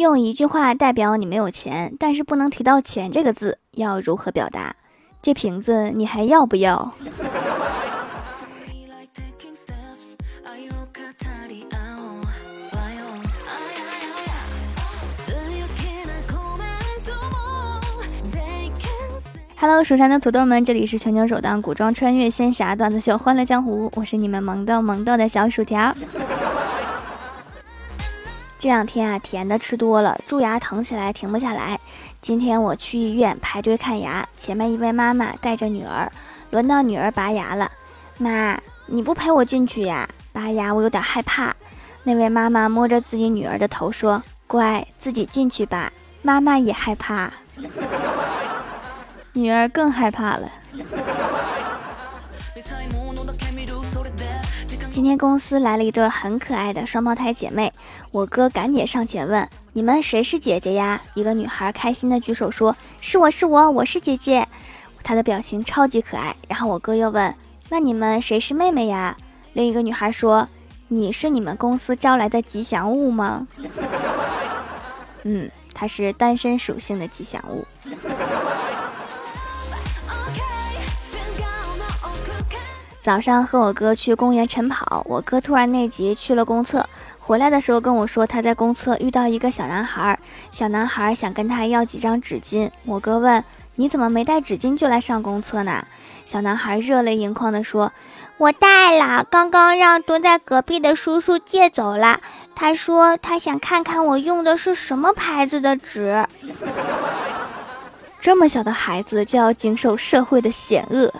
用一句话代表你没有钱，但是不能提到钱这个字，要如何表达？这瓶子你还要不要？Hello，蜀山的土豆们，这里是全球首档古装穿越仙侠段子秀《欢乐江湖》，我是你们萌豆萌豆的小薯条。这两天啊，甜的吃多了，蛀牙疼起来停不下来。今天我去医院排队看牙，前面一位妈妈带着女儿，轮到女儿拔牙了。妈，你不陪我进去呀？拔牙我有点害怕。那位妈妈摸着自己女儿的头说：“乖，自己进去吧，妈妈也害怕。”女儿更害怕了。今天公司来了一对很可爱的双胞胎姐妹，我哥赶紧上前问：“你们谁是姐姐呀？”一个女孩开心的举手说：“是我是我，我是姐姐。”她的表情超级可爱。然后我哥又问：“那你们谁是妹妹呀？”另一个女孩说：“你是你们公司招来的吉祥物吗？”嗯，她是单身属性的吉祥物。早上和我哥去公园晨跑，我哥突然内急去了公厕，回来的时候跟我说他在公厕遇到一个小男孩，小男孩想跟他要几张纸巾。我哥问你怎么没带纸巾就来上公厕呢？小男孩热泪盈眶地说：“我带了，刚刚让蹲在隔壁的叔叔借走了。他说他想看看我用的是什么牌子的纸。这么小的孩子就要经受社会的险恶。”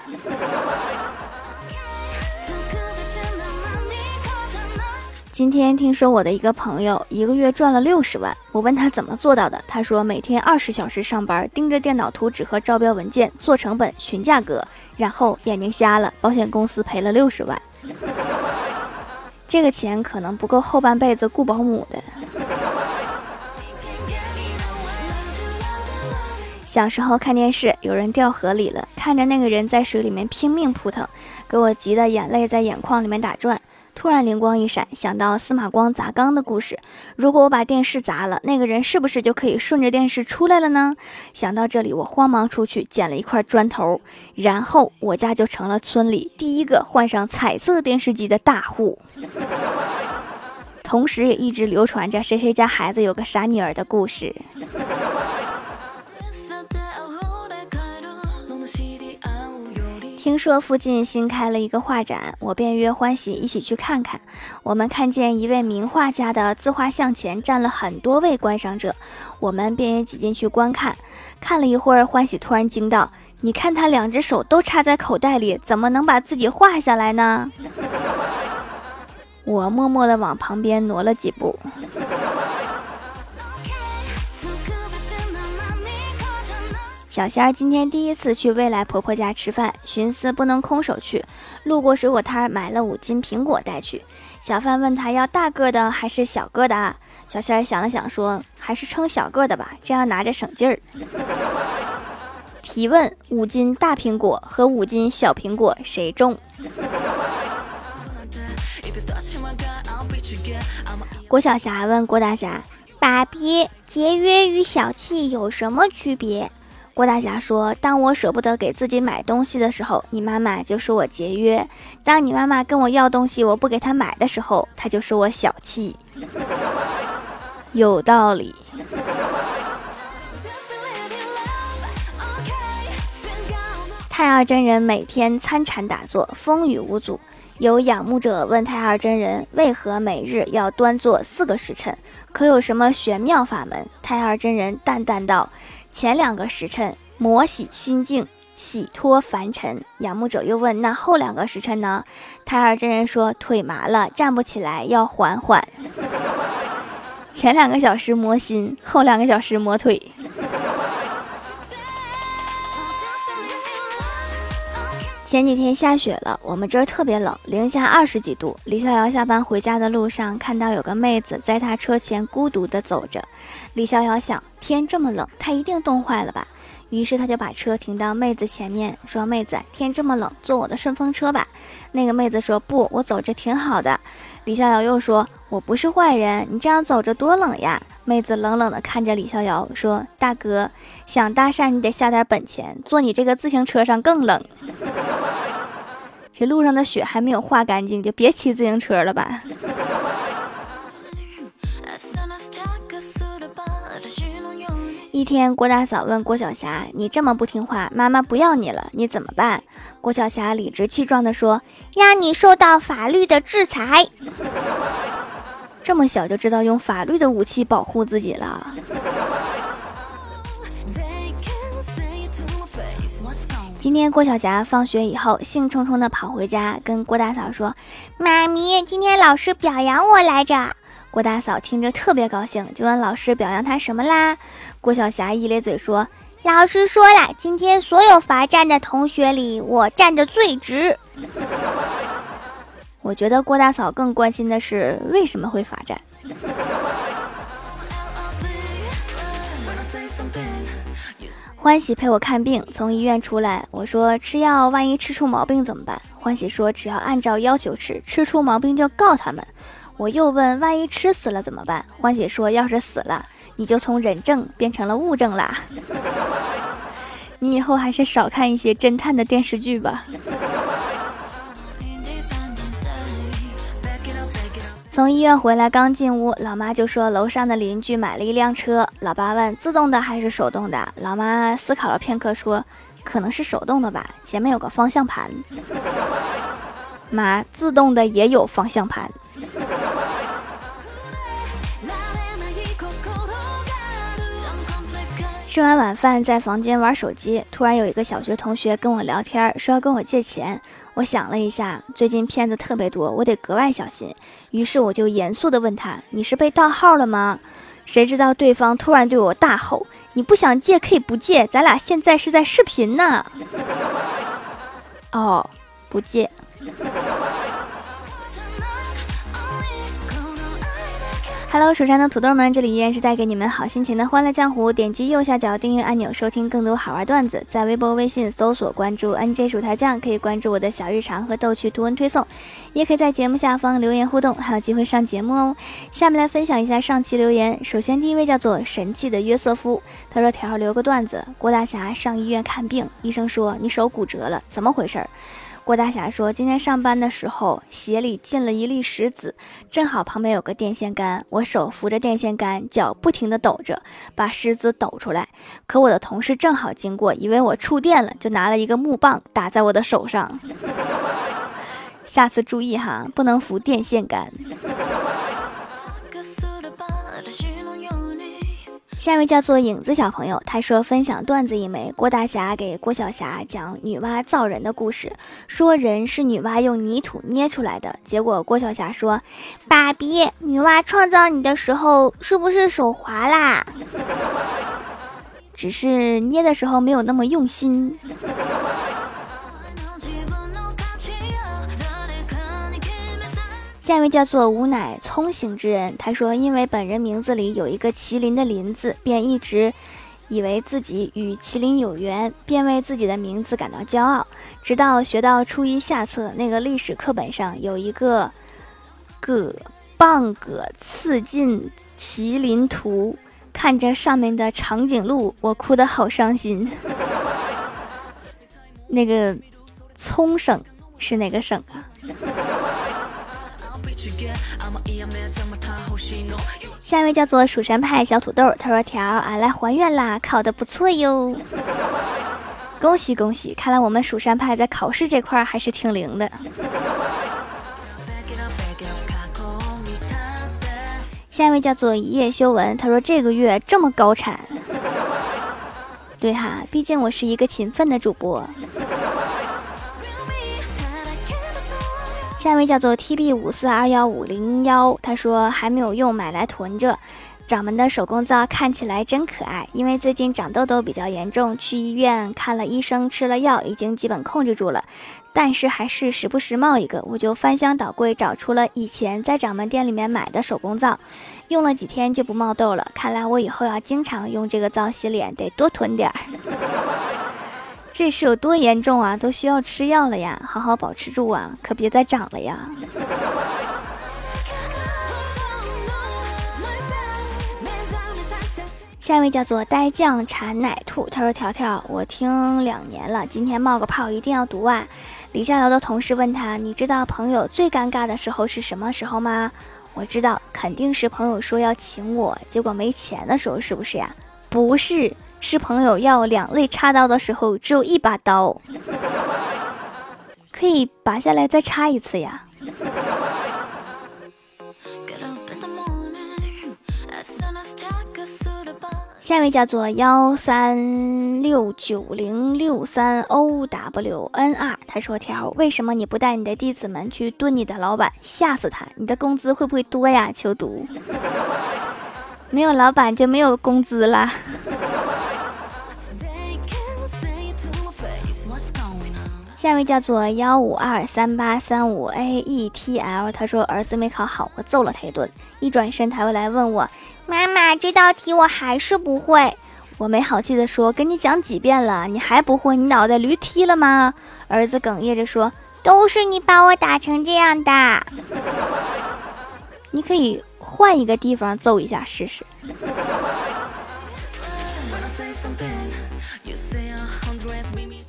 今天听说我的一个朋友一个月赚了六十万，我问他怎么做到的，他说每天二十小时上班，盯着电脑图纸和招标文件，做成本、询价格，然后眼睛瞎了，保险公司赔了六十万。这个钱可能不够后半辈子雇保姆的。小时候看电视，有人掉河里了，看着那个人在水里面拼命扑腾，给我急得眼泪在眼眶里面打转。突然灵光一闪，想到司马光砸缸的故事。如果我把电视砸了，那个人是不是就可以顺着电视出来了呢？想到这里，我慌忙出去捡了一块砖头，然后我家就成了村里第一个换上彩色电视机的大户。同时，也一直流传着谁谁家孩子有个傻女儿的故事。听说附近新开了一个画展，我便约欢喜一起去看看。我们看见一位名画家的自画像前站了很多位观赏者，我们便也挤进去观看。看了一会儿，欢喜突然惊道：“你看他两只手都插在口袋里，怎么能把自己画下来呢？”我默默地往旁边挪了几步。小仙儿今天第一次去未来婆婆家吃饭，寻思不能空手去，路过水果摊买了五斤苹果带去。小贩问他要大个的还是小个的啊，小仙儿想了想说：“还是称小个的吧，这样拿着省劲儿。”提问：五斤大苹果和五斤小苹果谁重？郭晓霞问郭大侠：“爸比，节约与小气有什么区别？”郭大侠说：“当我舍不得给自己买东西的时候，你妈妈就说我节约；当你妈妈跟我要东西，我不给她买的时候，她就说我小气。有道理。”太二真人每天参禅打坐，风雨无阻。有仰慕者问太二真人：“为何每日要端坐四个时辰？可有什么玄妙法门？”太二真人淡淡道。前两个时辰，磨洗心境，洗脱凡尘。仰慕者又问：“那后两个时辰呢？”胎儿真人说：“腿麻了，站不起来，要缓缓。前两个小时磨心，后两个小时磨腿。”前几天下雪了，我们这儿特别冷，零下二十几度。李逍遥下班回家的路上，看到有个妹子在他车前孤独地走着。李逍遥想，天这么冷，她一定冻坏了吧？于是他就把车停到妹子前面，说：“妹子，天这么冷，坐我的顺风车吧。”那个妹子说：“不，我走着挺好的。”李逍遥又说：“我不是坏人，你这样走着多冷呀。”妹子冷冷地看着李逍遥说：“大哥，想搭讪你得下点本钱，坐你这个自行车上更冷。这路上的雪还没有化干净，就别骑自行车了吧。”一天，郭大嫂问郭晓霞：“你这么不听话，妈妈不要你了，你怎么办？”郭晓霞理直气壮地说：“让你受到法律的制裁。”这么小就知道用法律的武器保护自己了。今天郭晓霞放学以后，兴冲冲地跑回家，跟郭大嫂说：“妈咪，今天老师表扬我来着。”郭大嫂听着特别高兴，就问老师表扬她什么啦？郭晓霞一咧嘴说：“老师说了，今天所有罚站的同学里，我站的最直。”我觉得郭大嫂更关心的是为什么会罚站。欢喜陪我看病，从医院出来，我说吃药万一吃出毛病怎么办？欢喜说只要按照要求吃，吃出毛病就告他们。我又问万一吃死了怎么办？欢喜说要是死了，你就从人证变成了物证啦。你以后还是少看一些侦探的电视剧吧。从医院回来，刚进屋，老妈就说楼上的邻居买了一辆车。老爸问：自动的还是手动的？老妈思考了片刻，说：可能是手动的吧，前面有个方向盘。妈，自动的也有方向盘。吃完晚饭，在房间玩手机，突然有一个小学同学跟我聊天，说要跟我借钱。我想了一下，最近骗子特别多，我得格外小心。于是我就严肃地问他：“你是被盗号了吗？”谁知道对方突然对我大吼：“你不想借可以不借，咱俩现在是在视频呢。”哦，不借。Hello，蜀山的土豆们，这里依然是带给你们好心情的欢乐江湖。点击右下角订阅按钮，收听更多好玩段子。在微博、微信搜索关注 NJ 薯条酱，可以关注我的小日常和逗趣图文推送，也可以在节目下方留言互动，还有机会上节目哦。下面来分享一下上期留言。首先，第一位叫做神气的约瑟夫，他说：“条留个段子，郭大侠上医院看病，医生说你手骨折了，怎么回事儿？”郭大侠说：“今天上班的时候，鞋里进了一粒石子，正好旁边有个电线杆，我手扶着电线杆，脚不停地抖着，把石子抖出来。可我的同事正好经过，以为我触电了，就拿了一个木棒打在我的手上。下次注意哈，不能扶电线杆。”下一位叫做影子小朋友，他说分享段子一枚。郭大侠给郭小霞讲女娲造人的故事，说人是女娲用泥土捏出来的。结果郭小霞说：“爸比，女娲创造你的时候是不是手滑啦？只是捏的时候没有那么用心。”下一位叫做吾乃聪醒之人，他说：“因为本人名字里有一个麒麟的麟字，便一直以为自己与麒麟有缘，便为自己的名字感到骄傲。直到学到初一下册，那个历史课本上有一个葛棒葛刺进麒麟图，看着上面的长颈鹿，我哭得好伤心。那个聪省是哪个省啊？”下一位叫做蜀山派小土豆，他说：“条，俺来还愿啦，考的不错哟，恭喜恭喜！看来我们蜀山派在考试这块还是挺灵的。”下一位叫做一夜修文，他说：“这个月这么高产，对哈，毕竟我是一个勤奋的主播。”下一位叫做 T B 五四二幺五零幺，他说还没有用，买来囤着。掌门的手工皂看起来真可爱，因为最近长痘痘比较严重，去医院看了医生，吃了药，已经基本控制住了，但是还是时不时冒一个。我就翻箱倒柜找出了以前在掌门店里面买的手工皂，用了几天就不冒痘了。看来我以后要经常用这个皂洗脸，得多囤点儿。这是有多严重啊？都需要吃药了呀！好好保持住啊，可别再长了呀！下一位叫做呆酱馋奶兔，他说：“条条，我听两年了，今天冒个泡一定要读啊。”李逍遥的同事问他：“你知道朋友最尴尬的时候是什么时候吗？”我知道，肯定是朋友说要请我，结果没钱的时候，是不是呀？不是，是朋友要两肋插刀的时候，只有一把刀，可以拔下来再插一次呀。下一位叫做幺三六九零六三 O W N R，他说：“条，为什么你不带你的弟子们去蹲你的老板，吓死他？你的工资会不会多呀？”求读，没有老板就没有工资了。下一位叫做幺五二三八三五 A E T L，他说：“儿子没考好，我揍了他一顿。一转身他又来问我。”妈妈，这道题我还是不会。我没好气的说：“跟你讲几遍了，你还不会？你脑袋驴踢了吗？”儿子哽咽着说：“都是你把我打成这样的。你可以换一个地方揍一下试试。”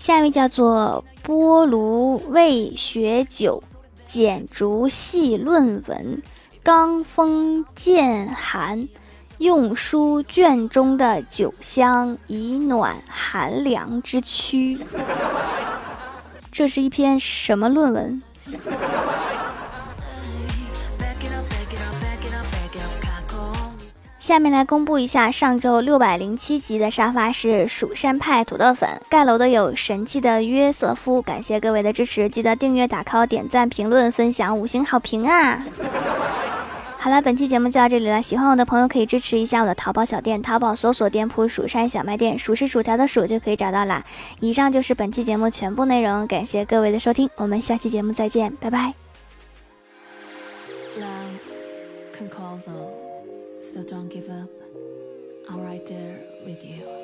下一位叫做菠萝味雪酒剪竹细论文，刚风渐寒。用书卷中的酒香，以暖寒凉之躯。这是一篇什么论文？下面来公布一下上周六百零七集的沙发是蜀山派土豆粉盖楼的有神气的约瑟夫，感谢各位的支持，记得订阅、打 call、点赞、评论、分享、五星好评啊！好了，本期节目就到这里了。喜欢我的朋友可以支持一下我的淘宝小店，淘宝搜索店铺“蜀山小卖店”，数是薯条的数就可以找到啦。以上就是本期节目全部内容，感谢各位的收听，我们下期节目再见，拜拜。Love can call so don't give up. I'm right there with you.